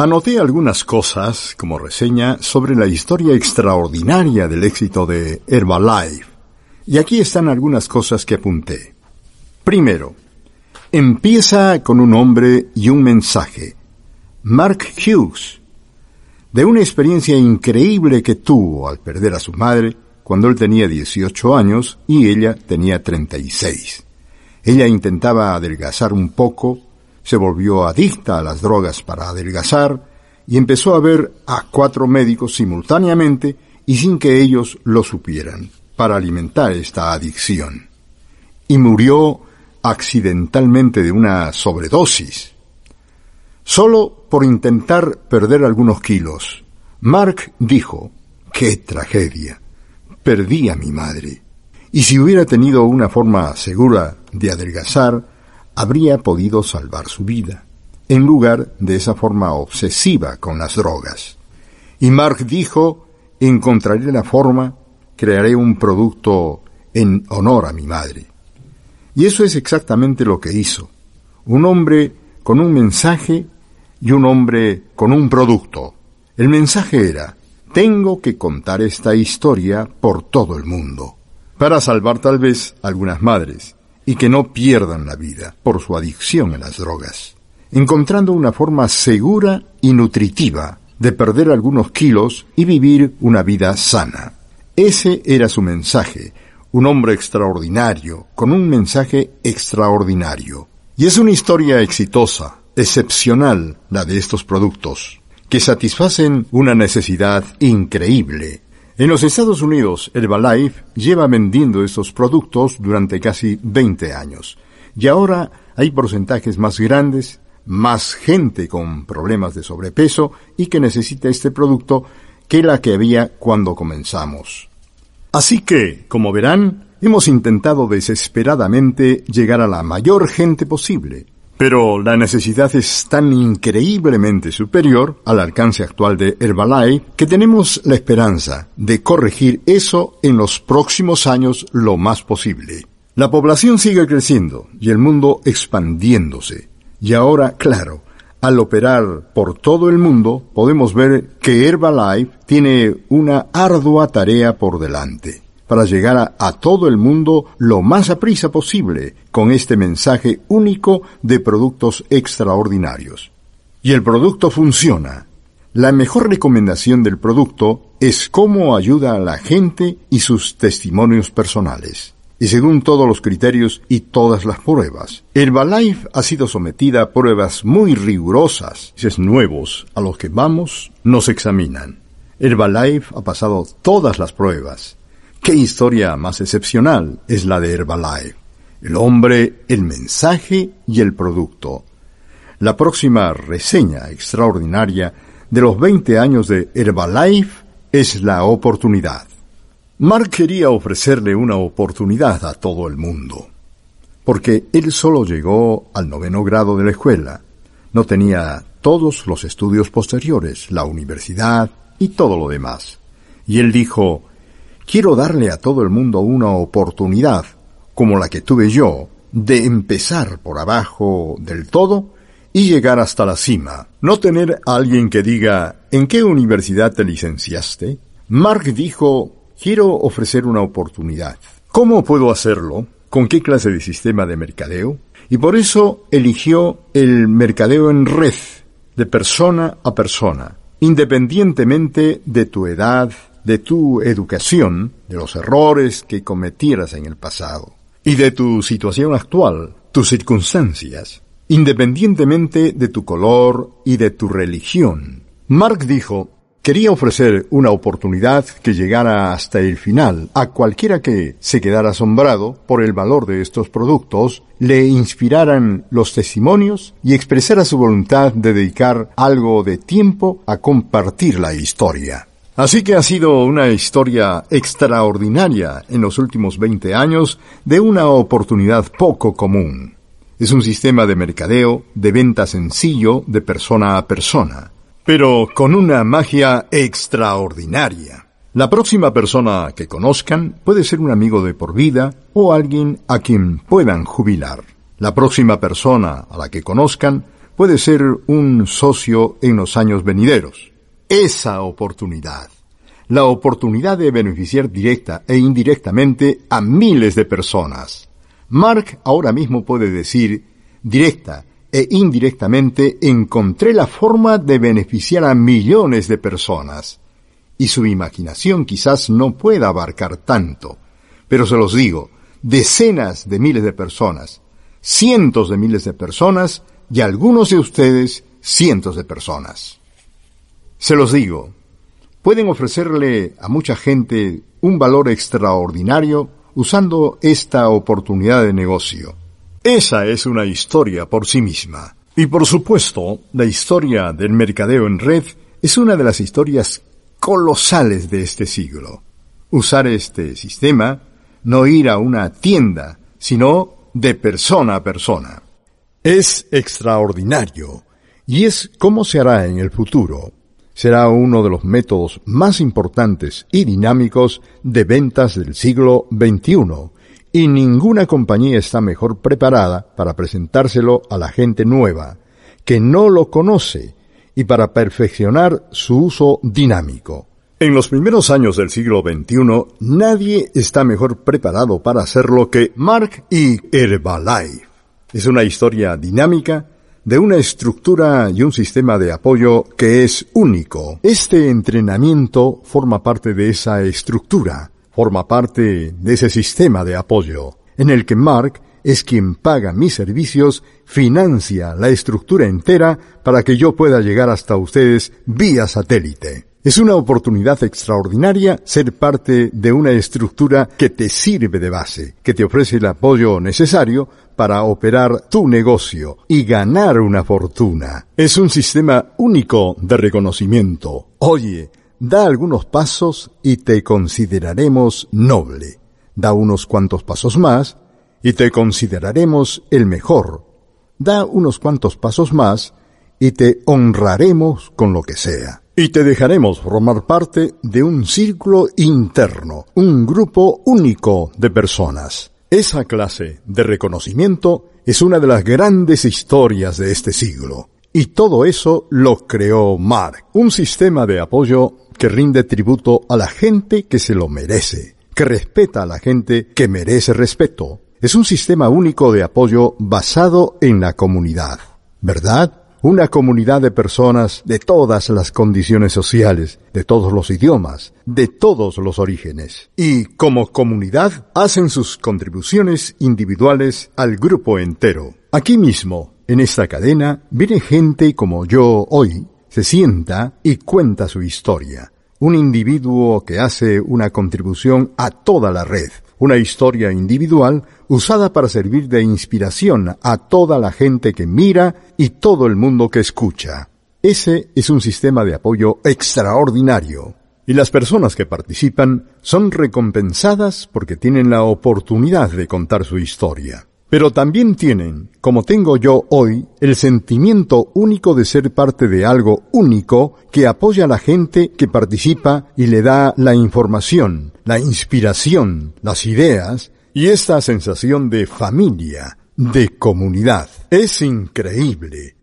Anoté algunas cosas como reseña sobre la historia extraordinaria del éxito de Herbalife. Y aquí están algunas cosas que apunté. Primero, empieza con un hombre y un mensaje. Mark Hughes, de una experiencia increíble que tuvo al perder a su madre cuando él tenía 18 años y ella tenía 36. Ella intentaba adelgazar un poco, se volvió adicta a las drogas para adelgazar y empezó a ver a cuatro médicos simultáneamente y sin que ellos lo supieran, para alimentar esta adicción. Y murió accidentalmente de una sobredosis. Solo por intentar perder algunos kilos. Mark dijo, ¡qué tragedia! Perdí a mi madre. Y si hubiera tenido una forma segura de adelgazar, habría podido salvar su vida, en lugar de esa forma obsesiva con las drogas. Y Mark dijo, encontraré la forma, crearé un producto en honor a mi madre. Y eso es exactamente lo que hizo. Un hombre con un mensaje y un hombre con un producto. El mensaje era, tengo que contar esta historia por todo el mundo, para salvar tal vez algunas madres, y que no pierdan la vida por su adicción a las drogas, encontrando una forma segura y nutritiva de perder algunos kilos y vivir una vida sana. Ese era su mensaje, un hombre extraordinario, con un mensaje extraordinario. Y es una historia exitosa, excepcional, la de estos productos, que satisfacen una necesidad increíble en los Estados Unidos, Herbalife lleva vendiendo estos productos durante casi 20 años. Y ahora hay porcentajes más grandes, más gente con problemas de sobrepeso y que necesita este producto que la que había cuando comenzamos. Así que, como verán, hemos intentado desesperadamente llegar a la mayor gente posible pero la necesidad es tan increíblemente superior al alcance actual de Herbalife que tenemos la esperanza de corregir eso en los próximos años lo más posible. La población sigue creciendo y el mundo expandiéndose. Y ahora, claro, al operar por todo el mundo, podemos ver que Herbalife tiene una ardua tarea por delante para llegar a, todo el mundo lo más a prisa posible con este mensaje único de productos extraordinarios. Y el producto funciona. La mejor recomendación del producto es cómo ayuda a la gente y sus testimonios personales. Y según todos los criterios y todas las pruebas, Herbalife ha sido sometida a pruebas muy rigurosas. Es nuevos a los que vamos nos examinan. Herbalife ha pasado todas las pruebas Qué historia más excepcional es la de Herbalife. El hombre, el mensaje y el producto. La próxima reseña extraordinaria de los 20 años de Herbalife es la oportunidad. Mark quería ofrecerle una oportunidad a todo el mundo, porque él solo llegó al noveno grado de la escuela, no tenía todos los estudios posteriores, la universidad y todo lo demás. Y él dijo, quiero darle a todo el mundo una oportunidad, como la que tuve yo, de empezar por abajo del todo y llegar hasta la cima. No tener a alguien que diga, ¿en qué universidad te licenciaste? Mark dijo, quiero ofrecer una oportunidad. ¿Cómo puedo hacerlo? ¿Con qué clase de sistema de mercadeo? Y por eso eligió el mercadeo en red, de persona a persona, independientemente de tu edad, de tu educación, de los errores que cometieras en el pasado y de tu situación actual, tus circunstancias, independientemente de tu color y de tu religión. Mark dijo, quería ofrecer una oportunidad que llegara hasta el final a cualquiera que se quedara asombrado por el valor de estos productos, le inspiraran los testimonios y expresara su voluntad de dedicar algo de tiempo a compartir la historia. Así que ha sido una historia extraordinaria en los últimos 20 años de una oportunidad poco común. Es un sistema de mercadeo, de venta sencillo, de persona a persona, pero con una magia extraordinaria. La próxima persona que conozcan puede ser un amigo de por vida o alguien a quien puedan jubilar. La próxima persona a la que conozcan puede ser un socio en los años venideros. Esa oportunidad, la oportunidad de beneficiar directa e indirectamente a miles de personas. Mark ahora mismo puede decir, directa e indirectamente encontré la forma de beneficiar a millones de personas. Y su imaginación quizás no pueda abarcar tanto, pero se los digo, decenas de miles de personas, cientos de miles de personas y algunos de ustedes cientos de personas. Se los digo, pueden ofrecerle a mucha gente un valor extraordinario usando esta oportunidad de negocio. Esa es una historia por sí misma. Y por supuesto, la historia del mercadeo en red es una de las historias colosales de este siglo. Usar este sistema, no ir a una tienda, sino de persona a persona. Es extraordinario y es cómo se hará en el futuro. Será uno de los métodos más importantes y dinámicos de ventas del siglo XXI y ninguna compañía está mejor preparada para presentárselo a la gente nueva, que no lo conoce, y para perfeccionar su uso dinámico. En los primeros años del siglo XXI, nadie está mejor preparado para hacerlo que Mark y Herbalife. Es una historia dinámica de una estructura y un sistema de apoyo que es único. Este entrenamiento forma parte de esa estructura, forma parte de ese sistema de apoyo, en el que Mark es quien paga mis servicios, financia la estructura entera para que yo pueda llegar hasta ustedes vía satélite. Es una oportunidad extraordinaria ser parte de una estructura que te sirve de base, que te ofrece el apoyo necesario para operar tu negocio y ganar una fortuna. Es un sistema único de reconocimiento. Oye, da algunos pasos y te consideraremos noble. Da unos cuantos pasos más y te consideraremos el mejor. Da unos cuantos pasos más y te honraremos con lo que sea. Y te dejaremos formar parte de un círculo interno, un grupo único de personas. Esa clase de reconocimiento es una de las grandes historias de este siglo. Y todo eso lo creó Mark, un sistema de apoyo que rinde tributo a la gente que se lo merece, que respeta a la gente que merece respeto. Es un sistema único de apoyo basado en la comunidad. ¿Verdad? Una comunidad de personas de todas las condiciones sociales, de todos los idiomas, de todos los orígenes. Y como comunidad hacen sus contribuciones individuales al grupo entero. Aquí mismo, en esta cadena, viene gente como yo hoy, se sienta y cuenta su historia. Un individuo que hace una contribución a toda la red una historia individual usada para servir de inspiración a toda la gente que mira y todo el mundo que escucha. Ese es un sistema de apoyo extraordinario. Y las personas que participan son recompensadas porque tienen la oportunidad de contar su historia. Pero también tienen, como tengo yo hoy, el sentimiento único de ser parte de algo único que apoya a la gente que participa y le da la información, la inspiración, las ideas y esta sensación de familia, de comunidad. Es increíble.